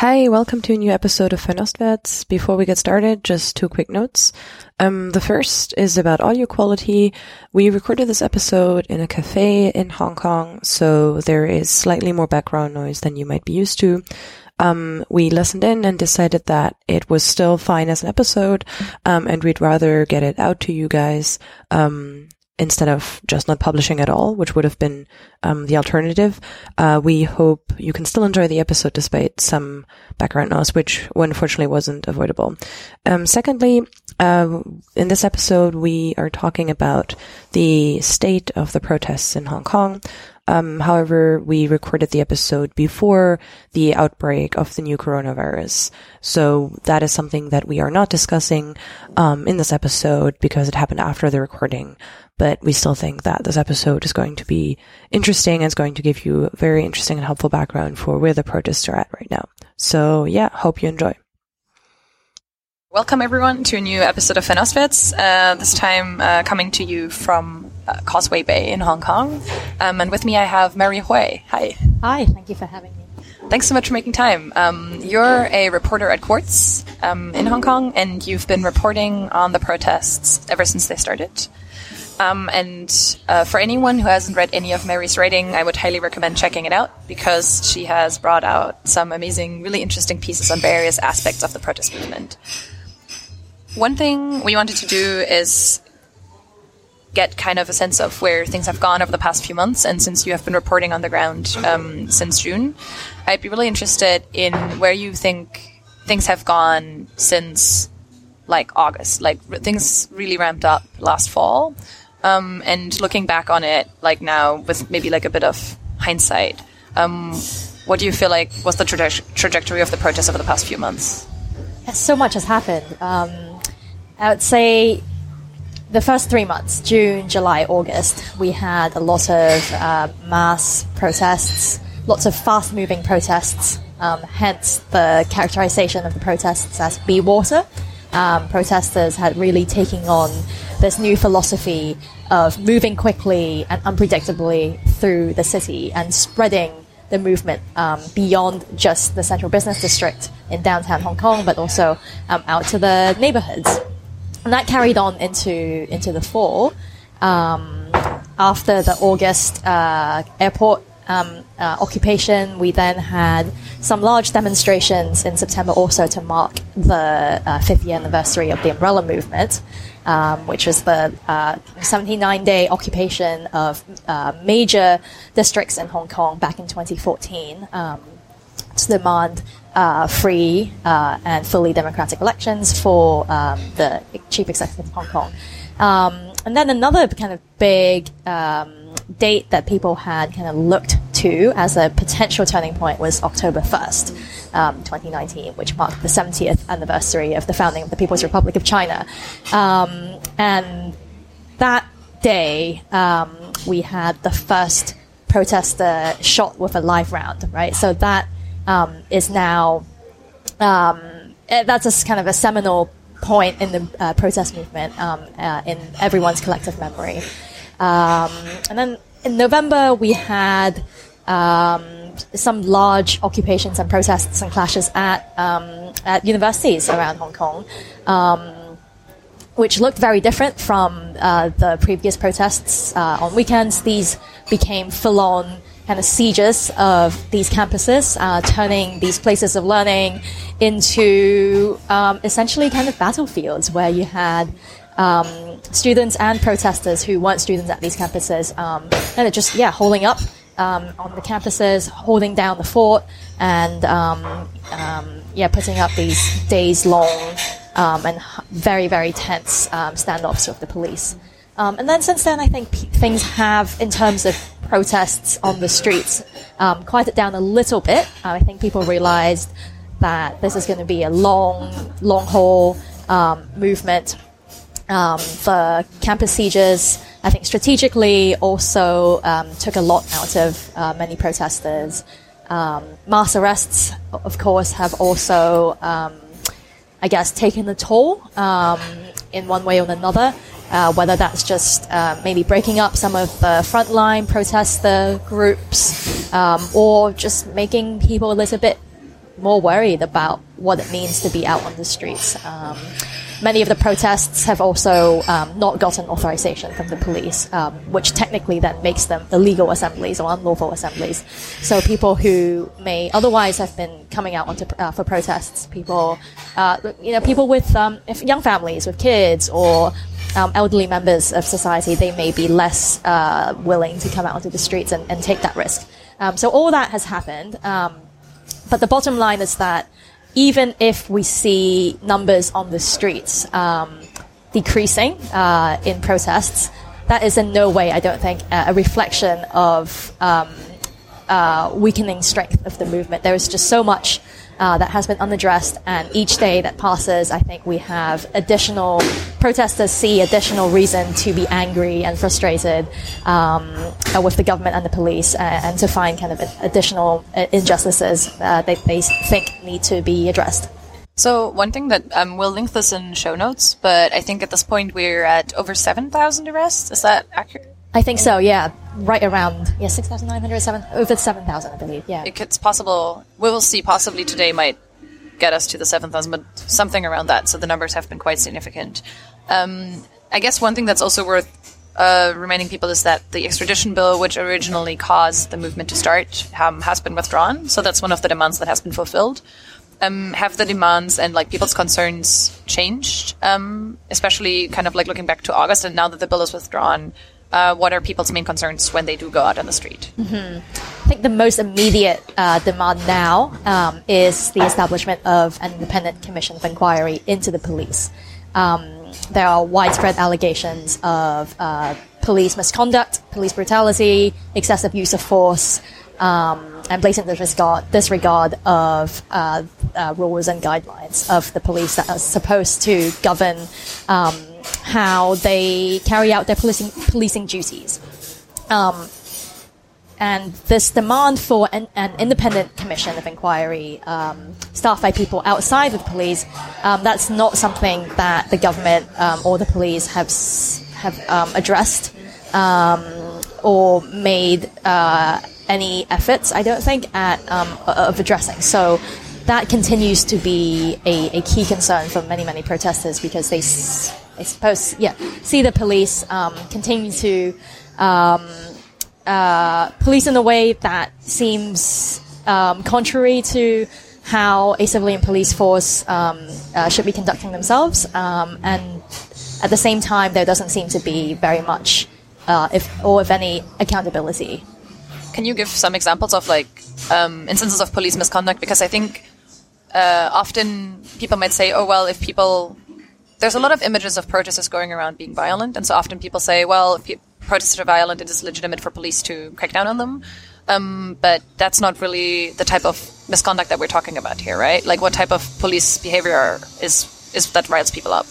Hi, welcome to a new episode of Fernostwärts. Before we get started, just two quick notes. Um, the first is about audio quality. We recorded this episode in a cafe in Hong Kong, so there is slightly more background noise than you might be used to. Um, we listened in and decided that it was still fine as an episode, um, and we'd rather get it out to you guys, um, instead of just not publishing at all, which would have been um, the alternative. Uh, we hope you can still enjoy the episode despite some background noise, which unfortunately wasn't avoidable. Um, secondly, uh, in this episode, we are talking about the state of the protests in Hong Kong. Um, however, we recorded the episode before the outbreak of the new coronavirus. So that is something that we are not discussing, um, in this episode because it happened after the recording. But we still think that this episode is going to be interesting and is going to give you a very interesting and helpful background for where the protests are at right now. So yeah, hope you enjoy. Welcome everyone to a new episode of Fernostwärts, uh, this time uh, coming to you from uh, Causeway Bay in Hong Kong. Um, and with me I have Mary Hui. Hi. Hi, thank you for having me. Thanks so much for making time. Um, you're a reporter at Quartz um, in Hong Kong, and you've been reporting on the protests ever since they started. Um, and uh, for anyone who hasn't read any of Mary's writing, I would highly recommend checking it out because she has brought out some amazing, really interesting pieces on various aspects of the protest movement. One thing we wanted to do is get kind of a sense of where things have gone over the past few months. And since you have been reporting on the ground um, since June, I'd be really interested in where you think things have gone since like August. Like things really ramped up last fall. Um, and looking back on it, like now with maybe like a bit of hindsight, um, what do you feel like was the traje- trajectory of the protests over the past few months? So much has happened. Um, I would say the first three months, June, July, August, we had a lot of uh, mass protests, lots of fast moving protests, um, hence the characterization of the protests as be water. Um, protesters had really taken on this new philosophy of moving quickly and unpredictably through the city and spreading the movement um, beyond just the central business district in downtown Hong Kong, but also um, out to the neighborhoods. And that carried on into into the fall. Um, after the August uh, airport um, uh, occupation, we then had some large demonstrations in September also to mark the uh, fifth year anniversary of the Umbrella Movement, um, which was the 79 day occupation of uh, major districts in Hong Kong back in 2014 um, to demand uh, free uh, and fully democratic elections for um, the chief executive of Hong Kong. Um, and then another kind of big um, date that people had kind of looked to as a potential turning point was October 1st, um, 2019, which marked the 70th anniversary of the founding of the People's Republic of China. Um, and that day, um, we had the first protester shot with a live round, right? So that um, is now um, eh, that's a kind of a seminal point in the uh, protest movement um, uh, in everyone's collective memory. Um, and then in November we had um, some large occupations and protests and clashes at um, at universities around Hong Kong. which looked very different from uh, the previous protests uh, on weekends. These became full-on kind of sieges of these campuses, uh, turning these places of learning into um, essentially kind of battlefields where you had um, students and protesters who weren't students at these campuses, um, and just yeah, holding up um, on the campuses, holding down the fort, and um, um, yeah, putting up these days long and very very tense standoffs with the police. Um, and then since then, I think p- things have, in terms of protests on the streets, um, quieted down a little bit. Uh, I think people realized that this is going to be a long, long haul um, movement. Um, the campus sieges, I think, strategically also um, took a lot out of uh, many protesters. Um, mass arrests, of course, have also, I guess, taken a toll in one way or another. Uh, whether that's just uh, maybe breaking up some of the frontline protester groups um, or just making people a little bit more worried about what it means to be out on the streets. Many of the protests have also um, not gotten authorization from the police, um, which technically then makes them illegal assemblies or unlawful assemblies. So people who may otherwise have been coming out onto, uh, for protests, people, uh, you know, people with um, young families with kids or um, elderly members of society, they may be less uh, willing to come out onto the streets and, and take that risk. Um, so all that has happened. Um, but the bottom line is that even if we see numbers on the streets um, decreasing uh, in protests, that is in no way, I don't think, a reflection of um, uh, weakening strength of the movement. There is just so much uh, that has been unaddressed. And each day that passes, I think we have additional protesters see additional reason to be angry and frustrated um, uh, with the government and the police, uh, and to find kind of additional uh, injustices uh, that they think need to be addressed. So one thing that um, we'll link this in show notes, but I think at this point we're at over seven thousand arrests. Is that accurate? I think so. Yeah, right around yeah six thousand nine hundred seven over seven thousand I believe. Yeah, it's possible. We will see. Possibly today might get us to the seven thousand, but something around that. So the numbers have been quite significant. Um, I guess one thing that's also worth uh, reminding people is that the extradition bill, which originally caused the movement to start, um, has been withdrawn. So that's one of the demands that has been fulfilled. Um, have the demands and like people's concerns changed, um, especially kind of like looking back to August and now that the bill is withdrawn, uh, what are people's main concerns when they do go out on the street? Mm-hmm. I think the most immediate uh, demand now um, is the establishment of an independent commission of inquiry into the police. Um, there are widespread allegations of uh, police misconduct, police brutality, excessive use of force, um, and blatant disregard, disregard of uh, uh, rules and guidelines of the police that are supposed to govern um, how they carry out their policing, policing duties. Um, and this demand for an, an, independent commission of inquiry um, staffed by people outside of the police, um, that's not something that the government um, or the police have, have um, addressed um, or made uh, any efforts, I don't think, at um, of addressing. So that continues to be a, a, key concern for many, many protesters because they, I suppose, yeah, see the police um, continue to um, uh, police in a way that seems um, contrary to how a civilian police force um, uh, should be conducting themselves, um, and at the same time, there doesn't seem to be very much, uh, if or if any, accountability. Can you give some examples of like um, instances of police misconduct? Because I think uh, often people might say, "Oh well, if people." There's a lot of images of protesters going around being violent, and so often people say, "Well, if protesters are violent, it is legitimate for police to crack down on them." Um, but that's not really the type of misconduct that we're talking about here, right? Like, what type of police behavior is is that riles people up?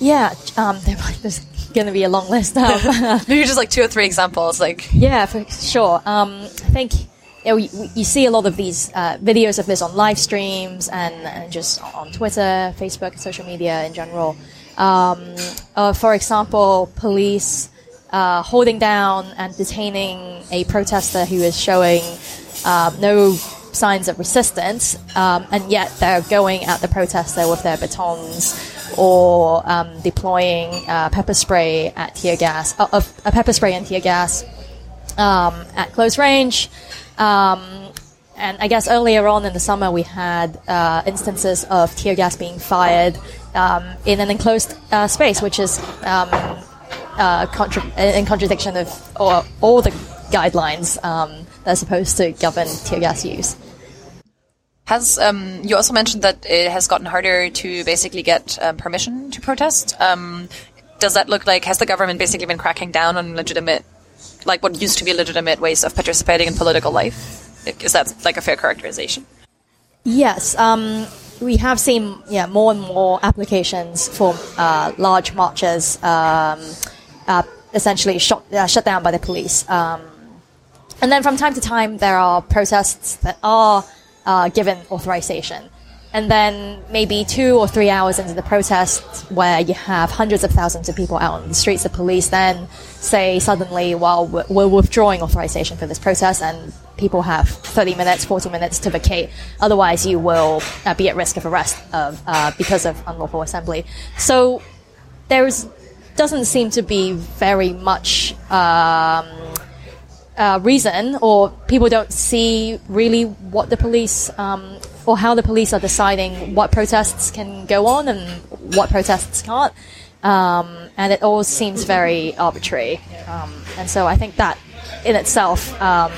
Yeah, um, there's going to be a long list. Maybe just like two or three examples. Like yeah, for sure. Um, I think you, know, you, you, see a lot of these uh, videos of this on live streams and, and, just on Twitter, Facebook, social media in general. Um, uh, for example, police uh, holding down and detaining a protester who is showing uh, no signs of resistance, um, and yet they're going at the protester with their batons or um, deploying uh, pepper spray at tear gas, uh, uh, pepper spray and tear gas um, at close range. Um, and I guess earlier on in the summer, we had uh, instances of tear gas being fired um, in an enclosed uh, space, which is um, uh, contra- in contradiction of all, all the guidelines um, that are supposed to govern tear gas use. Has um, you also mentioned that it has gotten harder to basically get um, permission to protest? Um, does that look like has the government basically been cracking down on legitimate, like what used to be legitimate ways of participating in political life? Is that like a fair characterization? Yes, um, we have seen yeah more and more applications for uh, large marches, um, uh, essentially shot, uh, shut down by the police. Um, and then from time to time, there are protests that are uh, given authorization. And then maybe two or three hours into the protest, where you have hundreds of thousands of people out on the streets, the police then say suddenly, well, we're withdrawing authorization for this protest, and people have 30 minutes, 40 minutes to vacate. Otherwise, you will uh, be at risk of arrest of, uh, because of unlawful assembly. So there's doesn't seem to be very much um, uh, reason, or people don't see really what the police um, or how the police are deciding what protests can go on and what protests can't. Um, and it all seems very arbitrary. Um, and so I think that in itself, um,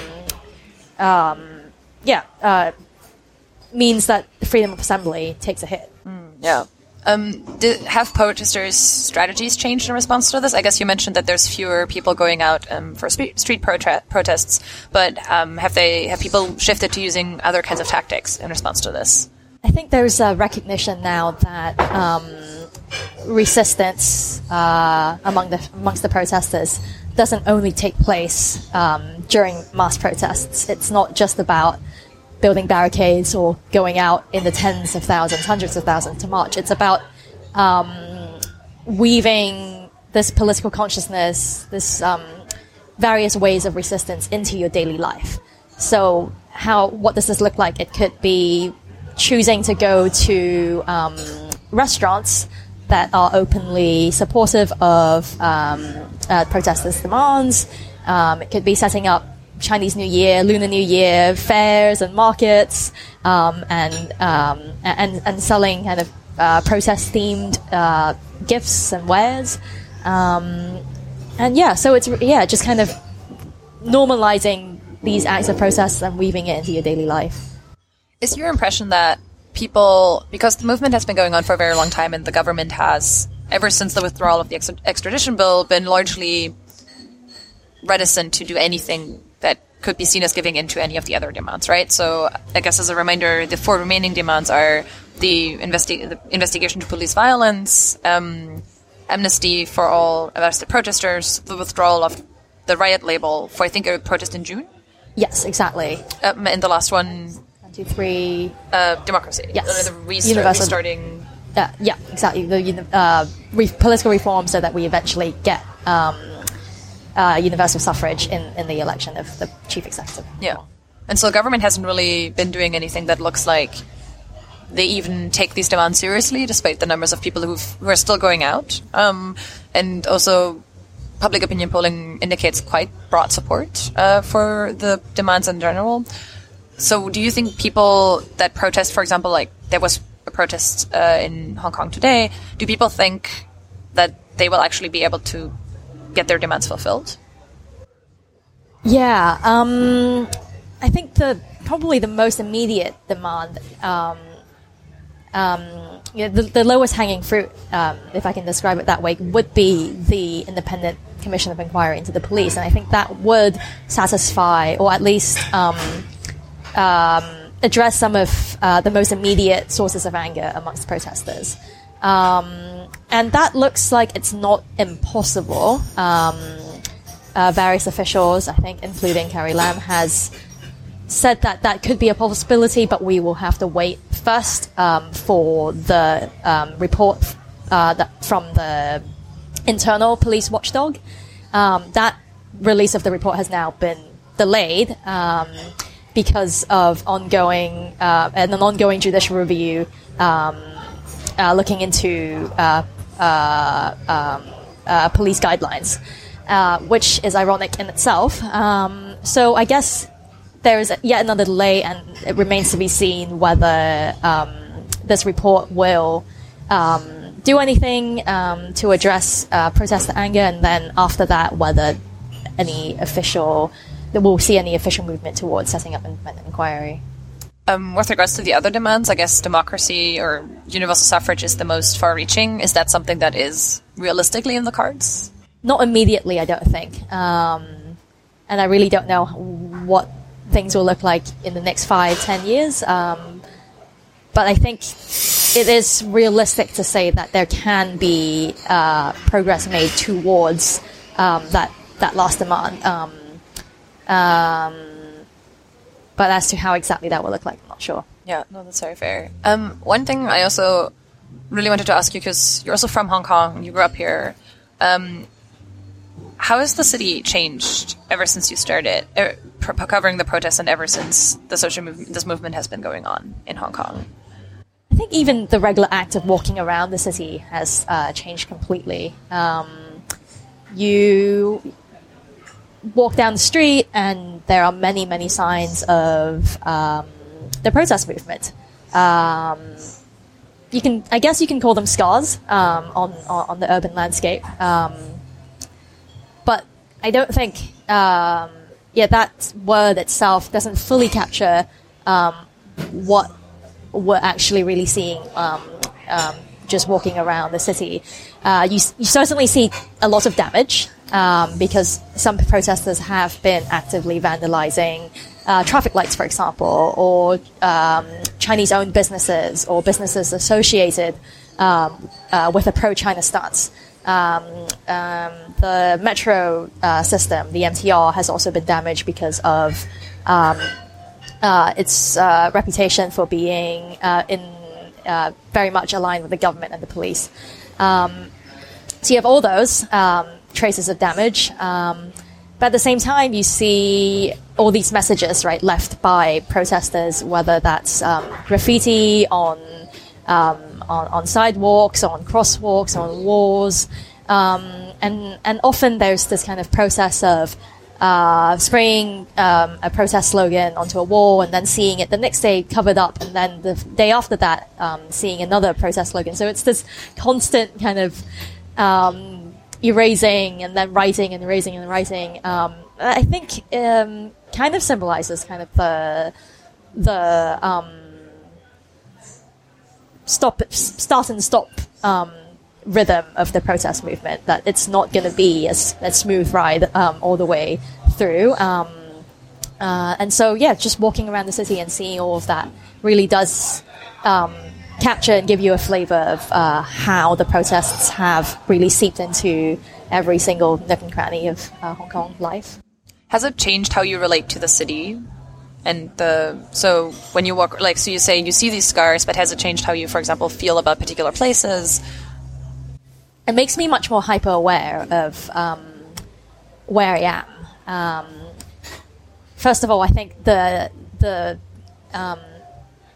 um yeah, uh, means that freedom of assembly takes a hit. Mm, yeah. Um, did, have protesters' strategies changed in response to this? I guess you mentioned that there's fewer people going out um, for street, street protests, but um, have they have people shifted to using other kinds of tactics in response to this? I think there's a recognition now that um, resistance uh, among the amongst the protesters doesn't only take place um, during mass protests. It's not just about building barricades or going out in the tens of thousands, hundreds of thousands to march. It's about um, weaving this political consciousness, this um, various ways of resistance into your daily life. So, how what does this look like? It could be choosing to go to um, restaurants that are openly supportive of um, uh, protesters' demands. Um, it could be setting up Chinese New Year, Lunar New Year fairs and markets, um, and, um, and and selling kind of uh, protest themed uh, gifts and wares, um, and yeah, so it's yeah, just kind of normalizing these acts of process and weaving it into your daily life. Is your impression that people, because the movement has been going on for a very long time, and the government has, ever since the withdrawal of the extradition bill, been largely reticent to do anything that could be seen as giving in to any of the other demands, right? So I guess as a reminder, the four remaining demands are the, investi- the investigation to police violence, um, amnesty for all arrested protesters, the withdrawal of the riot label for I think a protest in June. Yes, exactly. Um, and the last one, one, two, three. Uh, democracy. Yes. The restart, Universal. restarting. Uh, yeah, exactly. The uh, re- political reform so that we eventually get um, uh, universal suffrage in, in the election of the chief executive. Yeah. And so the government hasn't really been doing anything that looks like they even take these demands seriously, despite the numbers of people who who are still going out. Um, and also, public opinion polling indicates quite broad support uh, for the demands in general. So, do you think people that protest, for example, like there was a protest uh, in Hong Kong today, do people think that they will actually be able to get their demands fulfilled? Yeah, um, I think the probably the most immediate demand, um, um, you know, the, the, lowest hanging fruit, um, if I can describe it that way, would be the independent commission of inquiry into the police, and I think that would satisfy, or at least um, um, address some of uh, the most immediate sources of anger amongst protesters. Um, and that looks like it's not impossible. Um, uh, various officials, I think, including Carrie Lam, has said that that could be a possibility, but we will have to wait first um, for the um, report uh, from the internal police watchdog. Um, that release of the report has now been delayed um, because of ongoing uh, and an ongoing judicial review um, uh, looking into uh, police guidelines, uh, which is ironic in itself. Um, so I guess there is yet another delay, and it remains to be seen whether um, this report will um, do anything um, to address uh, protester anger, and then after that, whether any official we'll see any official movement towards setting up an inquiry. Um, with regards to the other demands, I guess democracy or universal suffrage is the most far reaching. Is that something that is realistically in the cards? Not immediately, I don't think. Um, and I really don't know what things will look like in the next five, ten years. Um, but I think it is realistic to say that there can be uh, progress made towards um, that that last demand. But as to how exactly that will look like, I'm not sure. Yeah, no, that's very fair. Um, one thing I also really wanted to ask you because you're also from Hong Kong, you grew up here. Um, how has the city changed ever since you started er, pro- covering the protests and ever since the social movement, this movement has been going on in Hong Kong? I think even the regular act of walking around the city has uh, changed completely. Um, you walk down the street, and there are many, many signs of um, the protest movement. Um, you can, I guess, you can call them scars um, on, on the urban landscape. Um, but I don't think, um, yeah, that word itself doesn't fully capture um, what we're actually really seeing just walking around the city. Uh, you, you certainly see a lot of damage um, because some protesters have been actively vandalizing uh, traffic lights, for example, or um, Chinese owned businesses or businesses associated um, uh, with a pro China stance. Um, um, the metro uh, system, the MTR, has also been damaged because of um, uh, its uh, reputation for being uh, in very much aligned with the government and the police. So you have all those traces of damage, um, but at the same time, you see all these messages right left by protesters, whether that's um, graffiti on, um, on on sidewalks, on crosswalks, on walls, um, and and often there's this kind of process of uh, spraying um, a protest slogan onto a wall and then seeing it the next day covered up, and then the day after that, um, seeing another protest slogan. So it's this constant kind of erasing and then writing and erasing and writing. Um, I think um, kind of symbolizes kind of the the um, stop, start and stop rhythm of the protest movement. That it's not going to be a, a, smooth ride um, all the way through. Um, uh, and so, yeah, just walking around the city and seeing all of that really does um, capture and give you a flavor of uh, how the protests have really seeped into every single nook and cranny of uh, Hong Kong life. Has it changed how you relate to the city? And the so when you walk, like so, you say you see these scars, but has it changed how you, for example, feel about particular places? it makes me much more hyper aware of um, where I am. Um, first of all, I think the the um,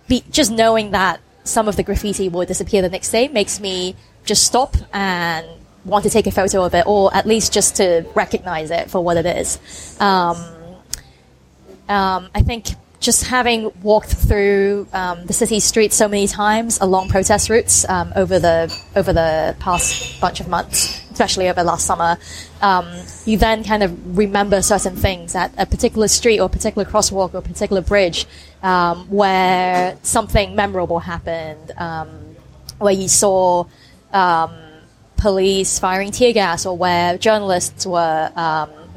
be, just knowing that some of the graffiti will disappear the next day makes me just stop and want to take a photo of it, or at least just to recognize it for what it is. Um, um, I think just having walked through um, the city streets so many times along protest routes um, over the over the past bunch of months, especially over last summer, um, you then kind of remember certain things at a particular street or a particular crosswalk or a particular bridge um, where something memorable happened, um, where you saw um, police firing tear gas or where journalists were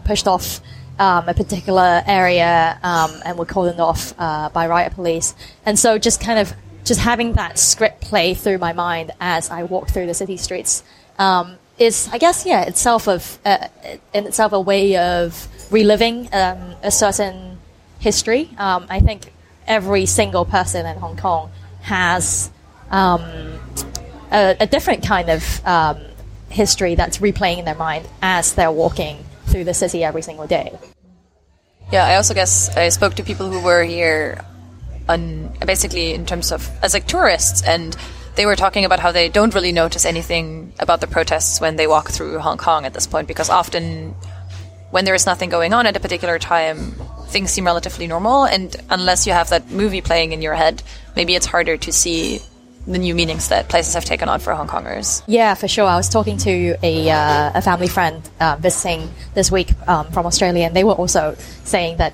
pushed off um, a particular area um, and were cordoned off uh, by riot police. And so just kind of just having that script play through my mind as I walk through the city streets um, is, I guess, yeah, itself of uh, in itself a way of reliving um, a certain history. Um, I think every single person in Hong Kong has um, a, a, different kind of history that's replaying in their mind as they're walking through the city every single day. Yeah, I also guess I spoke to people who were here on basically in terms of as like tourists and they were talking about how they don't really notice anything about the protests when they walk through Hong Kong at this point because often when there is nothing going on at a particular time things seem relatively normal and unless you have that movie playing in your head maybe it's harder to see the new meanings that places have taken on for Hong Kongers. Yeah, for sure. I was talking to a, uh, a family friend uh, visiting this week um, from Australia, and they were also saying that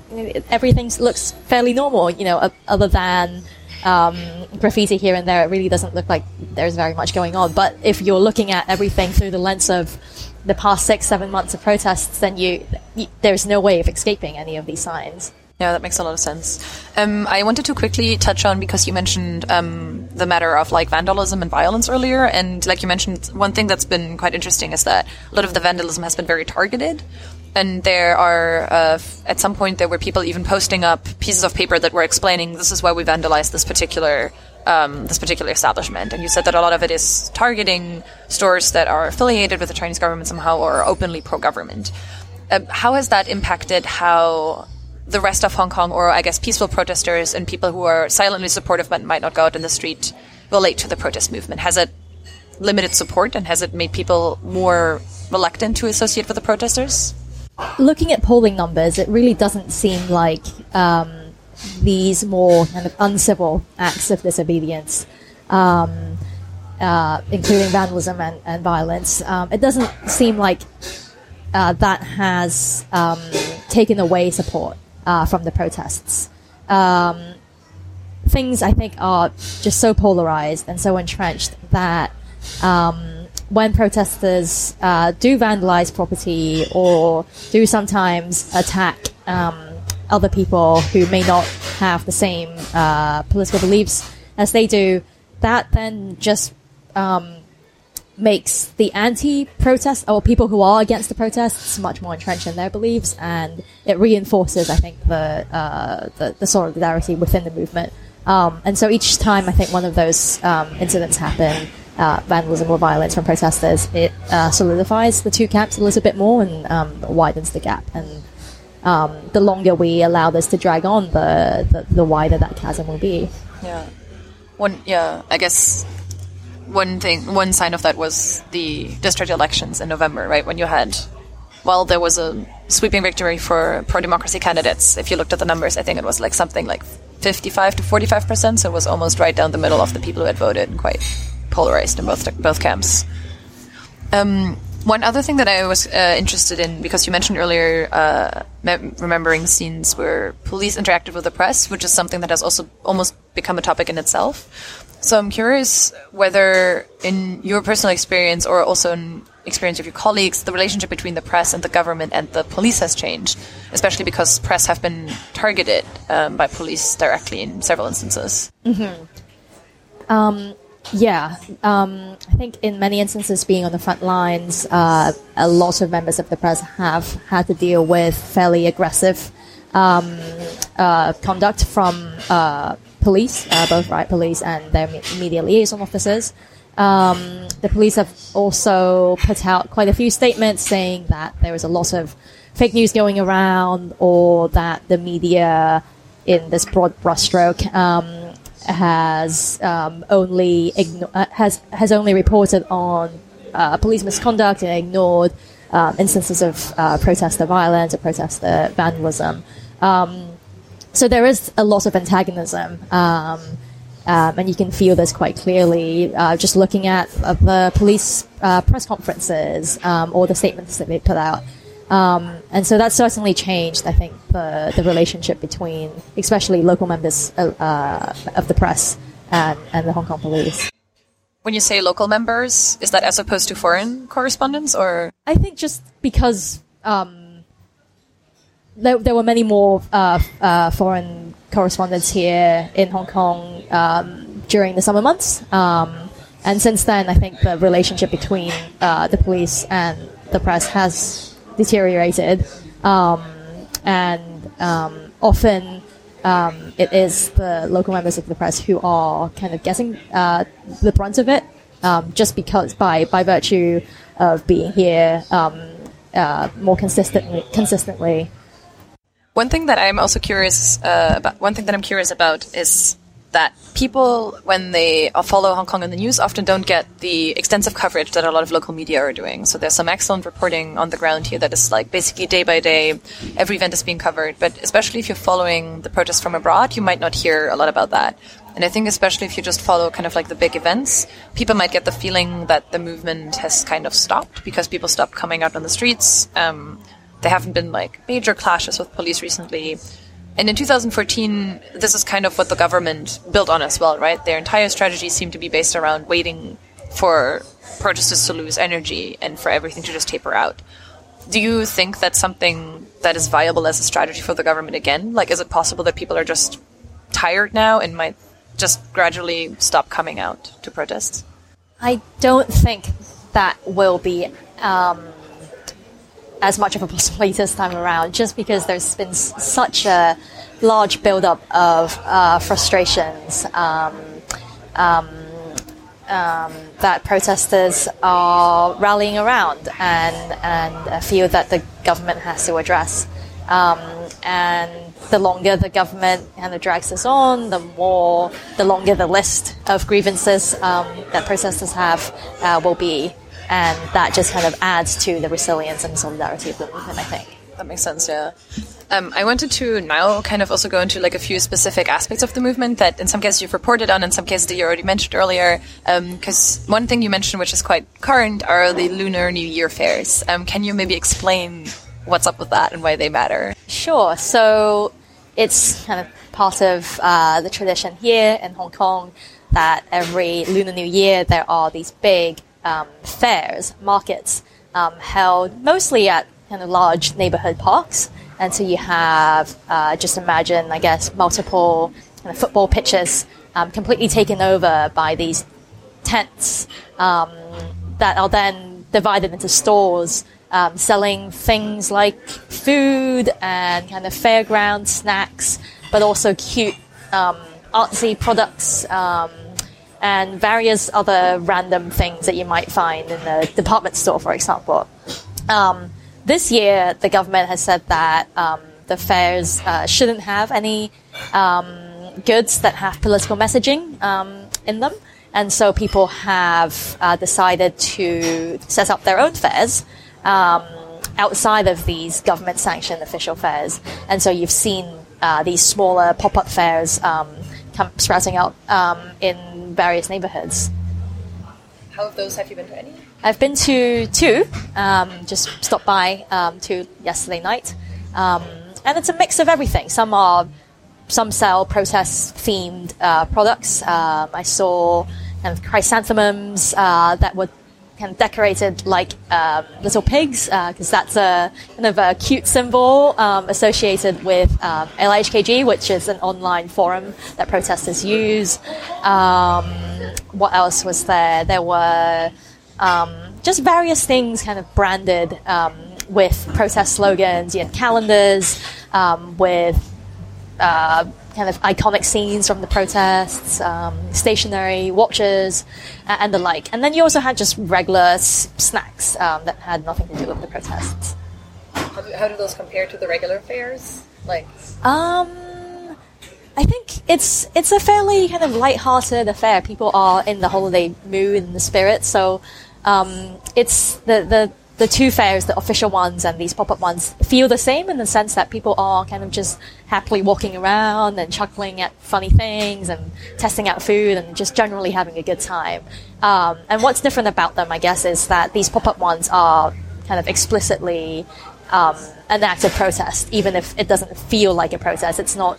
everything looks fairly normal, you know, other than um, graffiti here and there. It really doesn't look like there's very much going on. But if you're looking at everything through the lens of the past six, seven months of protests, then you, you there's no way of escaping any of these signs. Yeah, that makes a lot of sense. Um, I wanted to quickly touch on because you mentioned um, the matter of like vandalism and violence earlier, and like you mentioned, one thing that's been quite interesting is that a lot of the vandalism has been very targeted. And there are uh, at some point there were people even posting up pieces of paper that were explaining this is why we vandalized this particular um, this particular establishment. And you said that a lot of it is targeting stores that are affiliated with the Chinese government somehow or openly pro-government. Uh, how has that impacted how the rest of Hong Kong, or I guess peaceful protesters and people who are silently supportive but might not go out in the street, relate to the protest movement? Has it limited support and has it made people more reluctant to associate with the protesters? Looking at polling numbers, it really doesn't seem like um, these more kind of uncivil acts of disobedience, um, uh, including vandalism and, and violence, um, it doesn't seem like uh, that has um, taken away support uh, from the protests. Um, things I think are just so polarized and so entrenched that um, when protesters uh, do vandalize property or do sometimes attack um, other people who may not have the same uh, political beliefs as they do, that then just um, makes the anti-protest or people who are against the protests much more entrenched in their beliefs, and it reinforces, I think, the uh, the, the, solidarity within the movement. Um, and so each time I think one of those um, incidents happen, uh, vandalism or violence from protesters, it uh, solidifies the two camps a little bit more and um, widens the gap. And um, the longer we allow this to drag on, the, the, the wider that chasm will be. Yeah. One, yeah, I guess one thing, one sign of that was the district elections in November, right? When you had, well, there was a sweeping victory for pro-democracy candidates. If you looked at the numbers, I think it was like something like 55 to 45 percent. So it was almost right down the middle of the people who had voted, quite polarized in both both camps. Um, one other thing that I was uh, interested in, because you mentioned earlier, uh, me- remembering scenes where police interacted with the press, which is something that has also almost become a topic in itself. So I'm curious whether, in your personal experience or also in experience of your colleagues, the relationship between the press and the government and the police has changed, especially because press have been targeted um, by police directly in several instances. Mm-hmm. Um, yeah, um, I think in many instances, being on the front lines, uh, a lot of members of the press have had to deal with fairly aggressive um, uh, conduct from uh, police, uh, both riot police and their media liaison officers. Um, the police have also put out quite a few statements saying that there is a lot of fake news going around, or that the media, in this broad brushstroke, um, has um, only igno- uh, has has only reported on uh, police misconduct and ignored um, instances of uh, protester violence or protester vandalism. Um, so there is a lot of antagonism, um, um, and you can feel this quite clearly uh, just looking at uh, the police uh, press conferences um, or the statements that they put out. Um, and so that's certainly changed, I think, the, the relationship between, especially local members uh, uh, of the press and, and the Hong Kong police. When you say local members, is that as opposed to foreign correspondents, or I think just because um, there, there were many more uh, uh, foreign correspondents here in Hong Kong um, during the summer months, um, and since then, I think the relationship between uh, the police and the press has deteriorated, um, and um, often um, it is the local members of the press who are kind of getting uh, the brunt of it, um, just because by by virtue of being here um, uh, more consistently. Consistently. One thing that I'm also curious uh, about. One thing that I'm curious about is that people, when they follow Hong Kong in the news, often don't get the extensive coverage that a lot of local media are doing. So there's some excellent reporting on the ground here that is like basically day by day, every event is being covered. But especially if you're following the protests from abroad, you might not hear a lot about that. And I think especially if you just follow kind of like the big events, people might get the feeling that the movement has kind of stopped because people stopped coming out on the streets. Um, there haven't been like major clashes with police recently. And in 2014, this is kind of what the government built on as well, right? Their entire strategy seemed to be based around waiting for protesters to lose energy and for everything to just taper out. Do you think that's something that is viable as a strategy for the government again? Like, is it possible that people are just tired now and might just gradually stop coming out to protests? I don't think that will be um, as much of a possibility this time around, just because there's been such a large buildup of uh, frustrations um, um, um, that protesters are rallying around and and feel that the government has to address. Um, and the longer the government kind of drags this on, the more, the longer the list of grievances um, that protesters have uh, will be, and that just kind of adds to the resilience and solidarity of the movement. I think. That makes sense. Yeah. Um, I wanted to now kind of also go into like a few specific aspects of the movement that in some cases you've reported on, in some cases that you already mentioned earlier. Because um, one thing you mentioned, which is quite current, are the Lunar New Year fairs. Um, can you maybe explain what's up with that and why they matter? Sure. So it's kind of part of uh, the tradition here in Hong Kong that every Lunar New Year there are these big um, fairs, markets um, held mostly at kind of large neighborhood parks. And so you have, uh, just imagine, I guess, multiple kind of football pitches um, completely taken over by these tents um, that are then divided into stores um, selling things like food and kind of fairground snacks, but also cute um, artsy products and various other random things that you might find in the department store, for example. Um, this year, the government has said that um, the fairs uh, shouldn't have any um, goods that have political messaging in them. And so people have uh, decided to set up their own fairs um, outside of these government sanctioned official fairs. And so you've seen uh, these smaller pop up fairs um, come sprouting out um, in various neighborhoods. How of those have you been to any? I've been to two, um, just stopped by um, two yesterday night. Um, and it's a mix of everything. Some are some sell protest themed uh, products. Um, I saw kind of chrysanthemums uh, that were kind of decorated like um, little pigs because uh, that's a kind of a cute symbol um, associated with um, LIHKG, which is an online forum that protesters use. Um, what else was there? There were um, just various things kind of branded um, with protest slogans. You had calendars with uh, kind of iconic scenes from the protests, um, stationery, watches, uh, and the like. And then you also had just regular s- snacks um, that had nothing to do with the protests. How do, how do those compare to the regular fairs? Like, um, I think it's it's a fairly kind of light-hearted affair. People are in the holiday mood and the spirit, so um, it's the the the two fairs, the official ones and these pop-up ones, feel the same in the sense that people are kind of just happily walking around and chuckling at funny things and testing out food and just generally having a good time. Um, and what's different about them, I guess, is that these pop-up ones are kind of explicitly um, an act of protest, even if it doesn't feel like a protest. It's not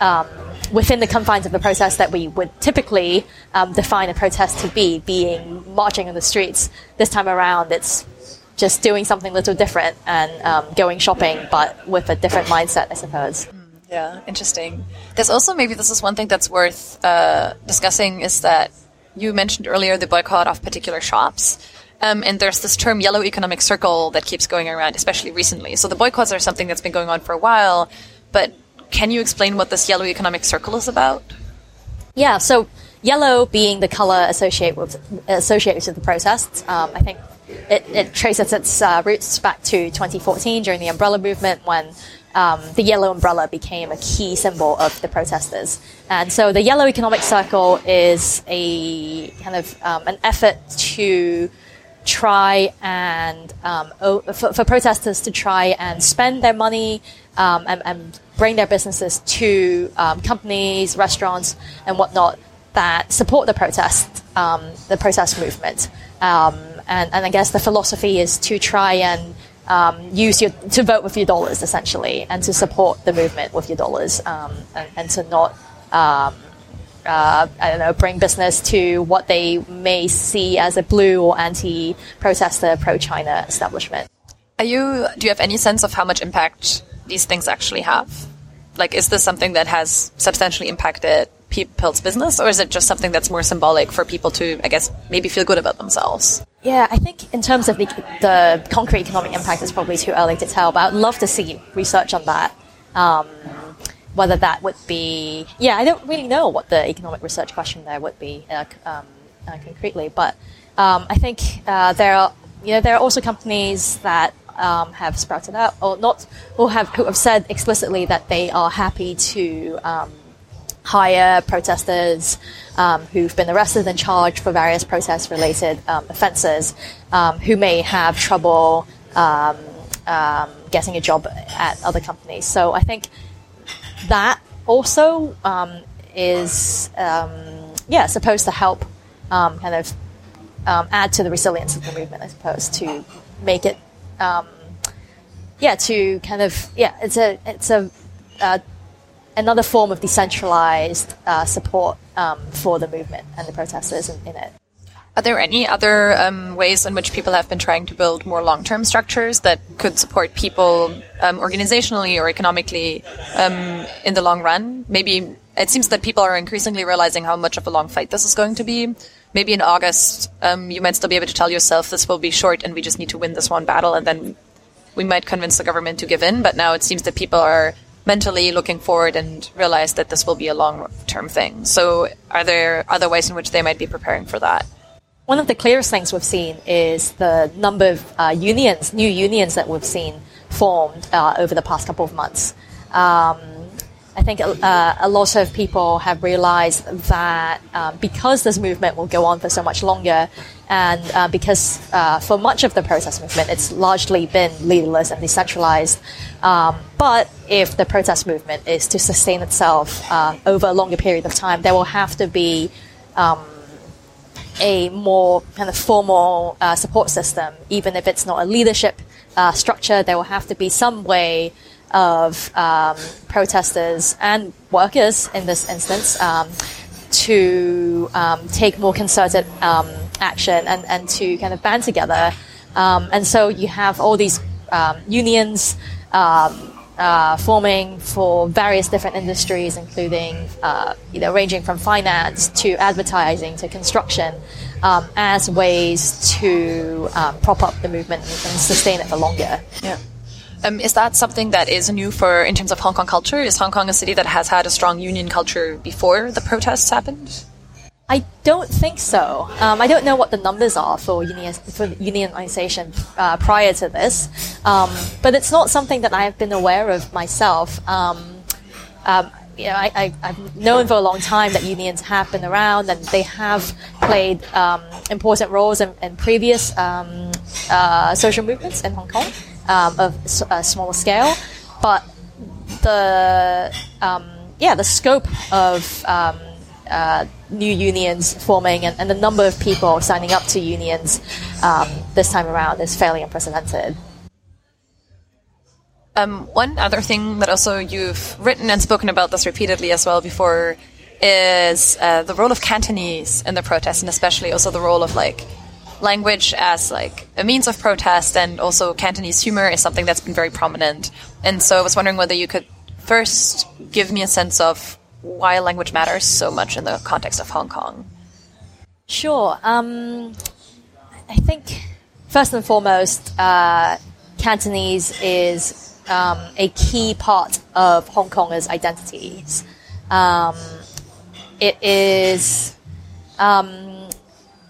um, within the confines of the protest that we would typically um, define a protest to be, being marching in the streets. This time around, it's just doing something a little different and um, going shopping, but with a different mindset, I suppose. Yeah, interesting. There's also maybe this is one thing that's worth uh, discussing is that you mentioned earlier the boycott of particular shops. Um, and there's this term yellow economic circle that keeps going around, especially recently. So the boycotts are something that's been going on for a while, but can you explain what this yellow economic circle is about? Yeah, so yellow being the color associated with associated with the protests, um, I think it, it traces its uh, roots back to 2014 during the umbrella movement when um, the yellow umbrella became a key symbol of the protesters. And so the yellow economic circle is a kind of um, an effort to try and um, for, for, protesters to try and spend their money um, and, and, bring their businesses to um, companies, restaurants, and whatnot that support the protest, um, the protest movement. Um, and, and I guess the philosophy is to try and um, use your to vote with your dollars essentially, and to support the movement with your dollars, um, and, and, to not. Um, uh, I don't know, bring business to what they may see as a blue or anti-protester, pro-China establishment. Are you? Do you have any sense of how much impact these things actually have? Like is this something that has substantially impacted people's business, or is it just something that's more symbolic for people to, I guess, maybe feel good about themselves? Yeah, I think in terms of the, the concrete economic impact, it's probably too early to tell, but I'd love to see research on that. Um, whether that would be, yeah, I don't really know what the economic research question there would be uh, um, uh, concretely, but um, I think uh, there are, you know, there are also companies that um, have sprouted up, or not, or have who have said explicitly that they are happy to um, hire protesters um, who've been arrested and charged for various protest-related um, offences, um, who may have trouble um, getting a job at other companies. So I think that also is, yeah, supposed to help kind of add to the resilience of the movement, I suppose, to make it, yeah, to kind of, yeah, it's a, it's a, uh, another form of decentralized uh, support um, for the movement and the protesters in, in it. Are there any other um, ways in which people have been trying to build more long-term structures that could support people um, organizationally or economically um, in the long run? Maybe it seems that people are increasingly realizing how much of a long fight this is going to be. Maybe in August, um, you might still be able to tell yourself this will be short and we just need to win this one battle, and then we might convince the government to give in. But now it seems that people are mentally looking forward and realize that this will be a long term thing. So, are there other ways in which they might be preparing for that? One of the clearest things we've seen is the number of uh, unions, new unions that we've seen formed uh, over the past couple of months. Um, I think uh, a lot of people have realized that um, because this movement will go on for so much longer, and uh, because uh, for much of the protest movement, it's largely been leaderless and decentralized. Um, but if the protest movement is to sustain itself uh, over a longer period of time, there will have to be um, a more kind of formal uh, support system, even if it's not a leadership uh, structure. There will have to be some way of um, protesters and workers in this instance um, to um, take more concerted um, action and, and to kind of band together. Um, and so you have all these um, unions uh, forming for various different industries, including uh, you know ranging from finance to advertising to construction, as ways to prop up the movement and sustain it for longer. Yeah. Um, is that something that is new for in terms of Hong Kong culture? Is Hong Kong a city that has had a strong union culture before the protests happened? I don't think so. Um, I don't know what the numbers are for, union, for unionization uh, prior to this, um, but it's not something that I have been aware of myself. Um, um you know, I, have known for a long time that unions have been around and they have played um, important roles in, in previous uh, social movements in Hong Kong um, of a smaller scale, but the um, yeah the scope of um, uh, new unions forming and, and, the number of people signing up to unions um, this time around is fairly unprecedented. Um, one other thing that also you've written and spoken about this repeatedly as well before is uh, the role of Cantonese in the protest, and especially also the role of like language as like a means of protest and also Cantonese humor is something that's been very prominent. And so I was wondering whether you could first give me a sense of why language matters so much in the context of Hong Kong. Sure. Um, I think first and foremost, uh, Cantonese is um, a key part of Hong Kongers' identities. Um, it is um,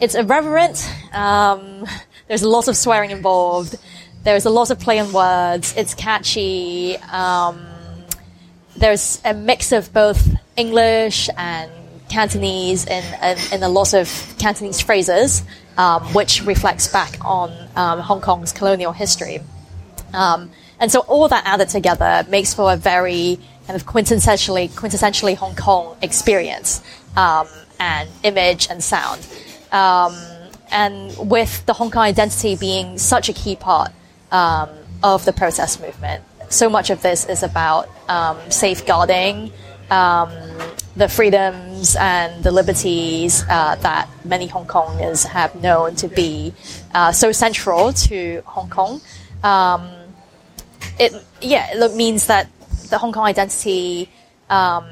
it's irreverent. Um, there's a lot of swearing involved. There's a lot of play on words. It's catchy. Um, there's a mix of both English and Cantonese in a lot of Cantonese phrases, um, which reflects back on um, Hong Kong's colonial history. Um, and so all that added together makes for a very kind of quintessentially, quintessentially Hong Kong experience um, and image and sound. Um, and with the Hong Kong identity being such a key part um, of the protest movement, so much of this is about um, safeguarding um, the freedoms and the liberties uh, that many Hong Kongers have known to be uh, so central to Hong Kong. Um, it yeah, it means that the Hong Kong identity um,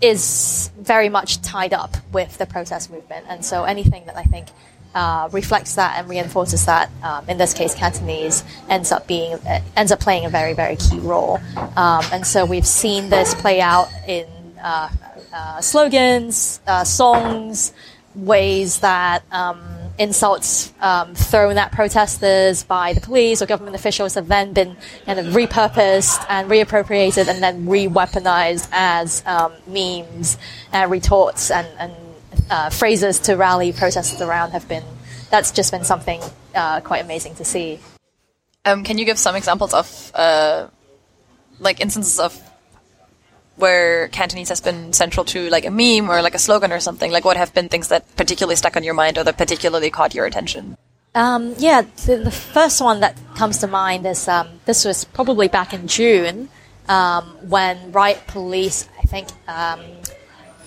is very much tied up with the protest movement, and so anything that I think uh, reflects that and reinforces that. Um, in this case, Cantonese ends up being uh, ends up playing a very very key role, um, and so we've seen this play out in uh, uh slogans, uh, songs, ways that. Um, insults um, thrown at protesters by the police or government officials have then been kind of repurposed and reappropriated and then re-weaponized as um, memes and retorts and, and uh, phrases to rally protesters around have been that's just been something uh, quite amazing to see. Um, can you give some examples of uh, like instances of where Cantonese has been central to like a meme or like a slogan or something? Like what have been things that particularly stuck on your mind or that particularly caught your attention? Um, yeah, the, the, first one that comes to mind is um, this was probably back in June um, when riot police, I think, um,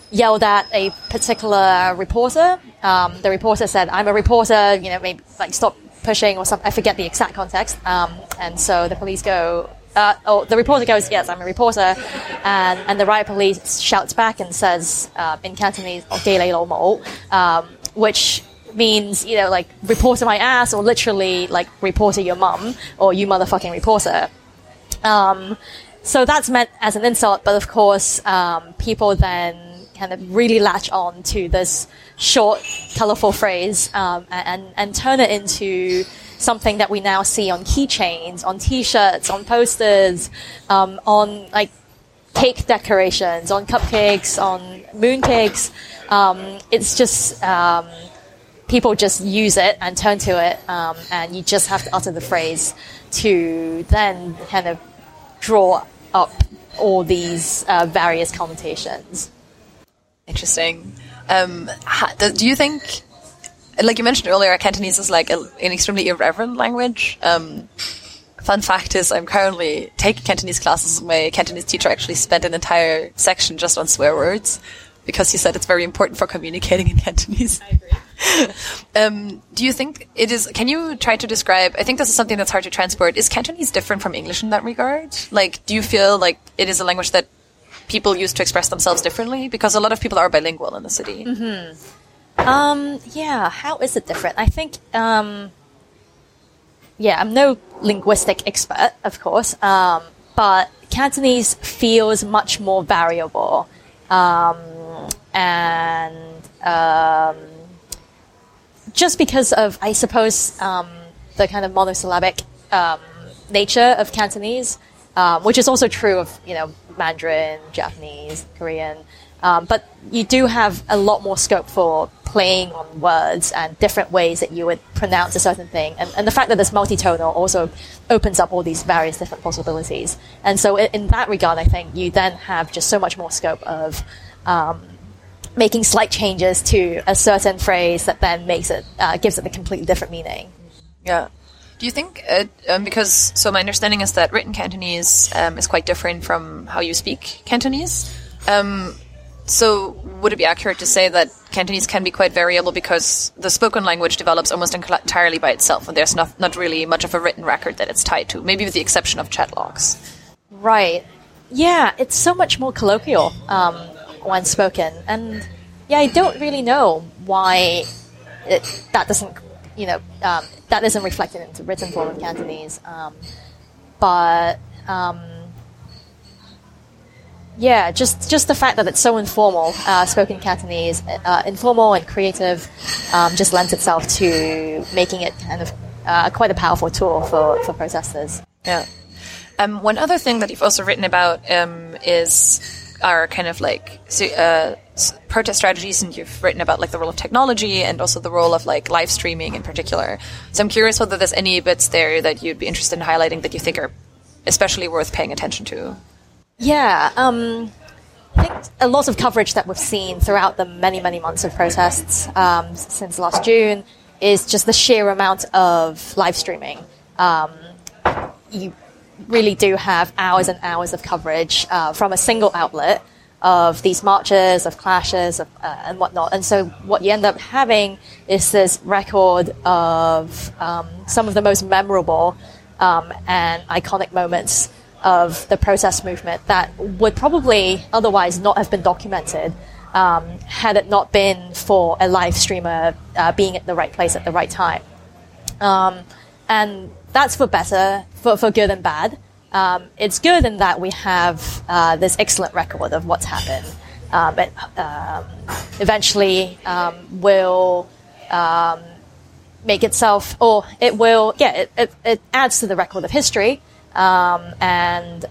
yelled at a particular reporter. Um, the reporter said, "I'm a reporter," you know, maybe like stop pushing or something. I forget the exact context. Um, and so the police go, uh, oh, the reporter goes, yes, I'm a reporter, and, and the riot police shouts back and says uh, in Cantonese, um, which means, you know, like, reporter my ass, or literally, like, reporter your mum, or you motherfucking reporter. Um, so that's meant as an insult, but of course, um, people then kind of really latch on to this short, colorful phrase um, and, and turn it into something that we now see on keychains, on T-shirts, on posters, um, on like cake decorations, on cupcakes, on mooncakes. Um, it's just um, people just use it and turn to it, um, and you just have to utter the phrase to then kind of draw up all these uh, various connotations. Interesting. Um, do you think like you mentioned earlier, Cantonese is like a, an extremely irreverent language. Um, fun fact is, I'm currently taking Cantonese classes. My Cantonese teacher actually spent an entire section just on swear words because he said it's very important for communicating in Cantonese. I agree. um, do you think it is? Can you try to describe? I think this is something that's hard to transport. Is Cantonese different from English in that regard? Like, do you feel like it is a language that people use to express themselves differently? Because a lot of people are bilingual in the city. Mm-hmm. Um, yeah, how is it different? I think, um, yeah, I'm no linguistic expert, of course, um, but Cantonese feels much more variable. Um, and um, just because of, I suppose, um, the kind of monosyllabic nature of Cantonese, um, which is also true of, you know, Mandarin, Japanese, Korean. Um, but you do have a lot more scope for playing on words and different ways that you would pronounce a certain thing. And, and the fact that it's multitonal also opens up all these various different possibilities. And so, in, in that regard, I think you then have just so much more scope of um, making slight changes to a certain phrase that then makes it uh, gives it a completely different meaning. Yeah. Do you think, uh, um, because, so my understanding is that written Cantonese um, is quite different from how you speak Cantonese. Um, so, would it be accurate to say that Cantonese can be quite variable because the spoken language develops almost entirely by itself, and there's not, not really much of a written record that it's tied to, maybe with the exception of chat logs? Right. Yeah, it's so much more colloquial um, when spoken, and yeah, I don't really know why it, that doesn't, you know, um, that isn't reflected into written form in Cantonese. Um, but um, yeah, just just the fact that it's so informal, uh, spoken Cantonese, uh, informal and creative, um, just lends itself to making it kind of uh, quite a powerful tool for, for protesters. Yeah. Um, one other thing that you've also written about um, is our kind of like uh, protest strategies, and you've written about like the role of technology and also the role of like live streaming in particular. So I'm curious whether there's any bits there that you'd be interested in highlighting that you think are especially worth paying attention to. Yeah, um, I think a lot of coverage that we've seen throughout the many, many months of protests um, since last June is just the sheer amount of live streaming. Um, you really do have hours and hours of coverage uh, from a single outlet of these marches, of clashes, of, uh, and whatnot. And so what you end up having is this record of um, some of the most memorable um, and iconic moments of the protest movement that would probably otherwise not have been documented um, had it not been for a live streamer uh, being at the right place at the right time. Um, and that's for better, for, for good and bad. Um, it's good in that we have uh, this excellent record of what's happened. Um, it um, eventually um, will um, make itself, or it will, yeah, it, it, it, adds to the record of history. And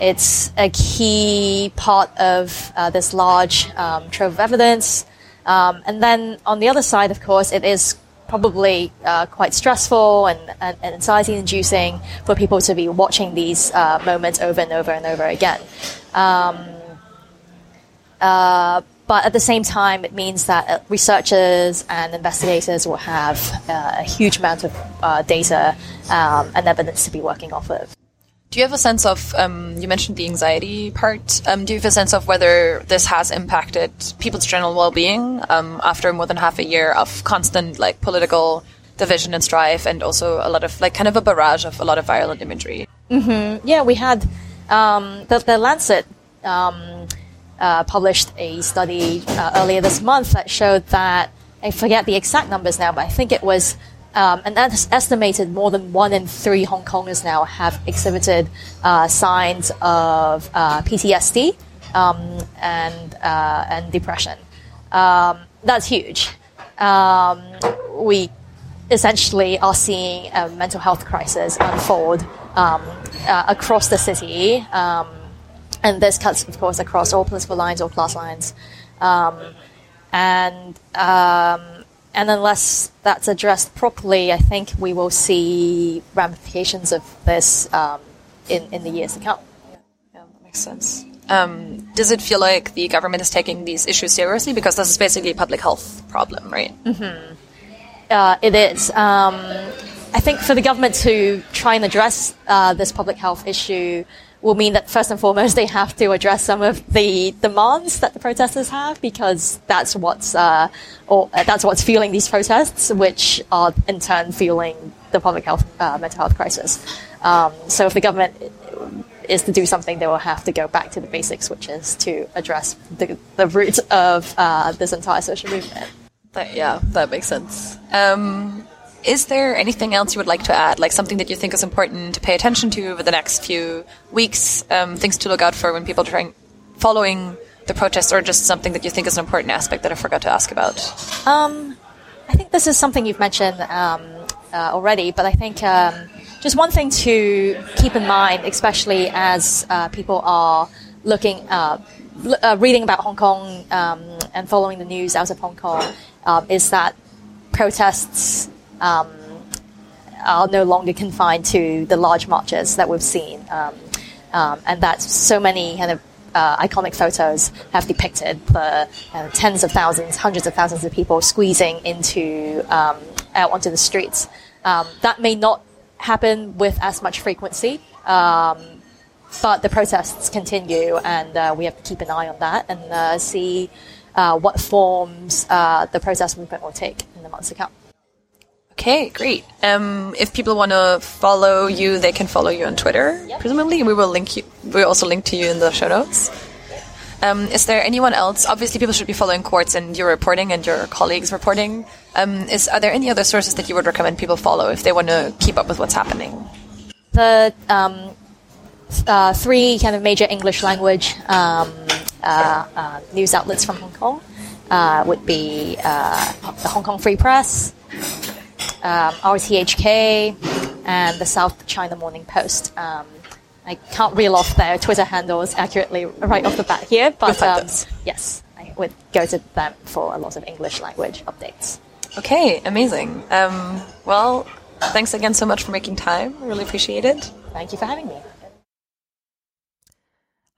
it's a key part of uh, this large trove of evidence. and then on the other side, of course, it is probably uh, quite stressful and, and, and, anxiety inducing for people to be watching these uh, moments over and over and over again. Um, uh, but at the same time, it means that uh, researchers and investigators will have uh, a huge amount of uh, data um, and evidence to be working off of. Do you have a sense of, um, you mentioned the anxiety part, um, do you have a sense of whether this has impacted people's general well-being um, after more than half a year of constant like political division and strife and also a lot of like kind of a barrage of a lot of violent imagery? Mm-hmm. Yeah, we had um, the, the Lancet um, uh, published a study uh, earlier this month that showed that, I forget the exact numbers now, but I think it was um, and that's estimated more than one in three Hong Kongers now have exhibited uh, signs of uh, PTSD um, and uh, and depression. Um, that's huge. Um, we essentially are seeing a mental health crisis unfold um, uh, across the city, um, and this cuts, of course, across all political lines, all class lines, and and unless that's addressed properly, I think we will see ramifications of this um, in, in the years to come. Yeah, yeah that makes sense. Um, does it feel like the government is taking these issues seriously? Because this is basically a public health problem, right? Mm-hmm. Uh, it is. Um, I think for the government to try and address uh, this public health issue will mean that first and foremost they have to address some of the demands that the protesters have because that's what's uh, or uh, that's what's fueling these protests, which are in turn fueling the public health uh, mental health crisis. Um, so if the government is to do something, they will have to go back to the basics, which is to address the, the root of uh, this entire social movement. That, yeah, that makes sense. Um, is there anything else you would like to add, like something that you think is important to pay attention to over the next few weeks, um, things to look out for when people are trying following the protests, or just something that you think is an important aspect that I forgot to ask about? Um, I think this is something you've mentioned um, uh, already, but I think um, just one thing to keep in mind, especially as uh, people are looking, uh, uh reading about Hong Kong um, and following the news out of Hong Kong, uh, is that protests um, are no longer confined to the large marches that we've seen, um, um, and that so many kind of uh, iconic photos have depicted the uh, tens of thousands, hundreds of thousands of people squeezing into um, out onto the streets. Um, that may not happen with as much frequency, but the protests continue, and uh, we have to keep an eye on that and uh, see uh, what forms uh, the protest movement will take in the months to come. Okay, great. Um, if people want to follow you, they can follow you on Twitter. Yep. Presumably, we will link you. We also link to you in the show notes. Um, is there anyone else? Obviously, people should be following Quartz and your reporting and your colleagues' reporting. Um, is are there any other sources that you would recommend people follow if they want to keep up with what's happening? The um, uh, three kind of major English language um, uh, uh, news outlets from Hong Kong uh, would be uh, the Hong Kong Free Press, um, RTHK, and the South China Morning Post. Um, I can't reel off their Twitter handles accurately right off the bat here, but um, yes, I would go to them for a lot of English language updates. Okay, amazing. Um, well, thanks again so much for making time. Really appreciate it. Thank you for having me.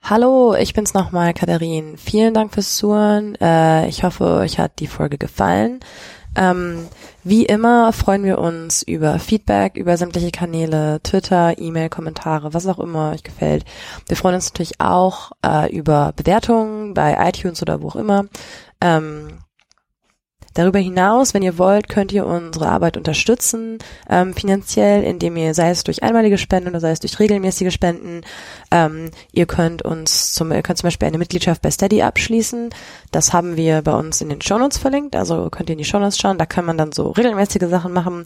Hallo, ich bin's nochmal, Katharin. Vielen Dank fürs Zuhören. Äh, ich hoffe, euch hat die Folge gefallen. Ähm, wie immer freuen wir uns über Feedback, über sämtliche Kanäle, Twitter, E-Mail, Kommentare, was auch immer euch gefällt. Wir freuen uns natürlich auch äh, über Bewertungen bei iTunes oder wo auch immer. Ähm, Darüber hinaus, wenn ihr wollt, könnt ihr unsere Arbeit unterstützen, ähm, finanziell, indem ihr, sei es durch einmalige Spenden oder sei es durch regelmäßige Spenden, ähm, ihr könnt uns zum, ihr könnt zum Beispiel eine Mitgliedschaft bei Steady abschließen. Das haben wir bei uns in den Shownotes verlinkt, also könnt ihr in die Shownotes schauen, da kann man dann so regelmäßige Sachen machen.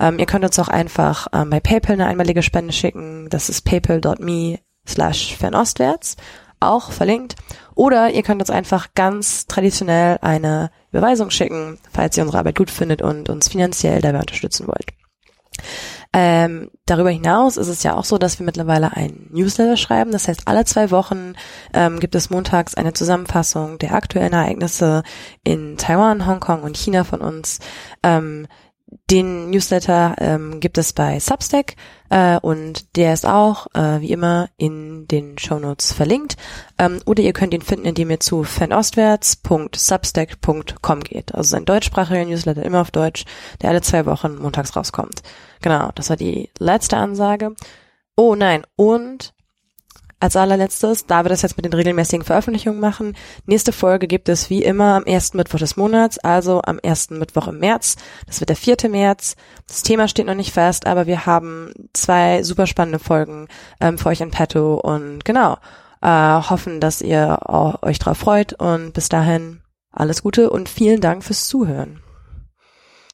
Ähm, ihr könnt uns auch einfach ähm, bei PayPal eine einmalige Spende schicken. Das ist paypal.me slash fernostwärts, auch verlinkt. Oder ihr könnt uns einfach ganz traditionell eine Überweisung schicken, falls ihr unsere Arbeit gut findet und uns finanziell dabei unterstützen wollt. Ähm, darüber hinaus ist es ja auch so, dass wir mittlerweile ein Newsletter schreiben. Das heißt, alle zwei Wochen ähm, gibt es montags eine Zusammenfassung der aktuellen Ereignisse in Taiwan, Hongkong und China von uns. Ähm, den Newsletter ähm, gibt es bei Substack äh, und der ist auch äh, wie immer in den Shownotes verlinkt. Ähm, oder ihr könnt ihn finden, indem ihr zu fanostwärts.substack.com geht. Also ein deutschsprachiger Newsletter, immer auf Deutsch, der alle zwei Wochen montags rauskommt. Genau, das war die letzte Ansage. Oh nein, und als allerletztes, da wir das jetzt mit den regelmäßigen Veröffentlichungen machen, nächste Folge gibt es wie immer am ersten Mittwoch des Monats, also am ersten Mittwoch im März. Das wird der vierte März. Das Thema steht noch nicht fest, aber wir haben zwei super spannende Folgen ähm, für euch in petto und genau, äh, hoffen, dass ihr euch drauf freut und bis dahin alles Gute und vielen Dank fürs Zuhören.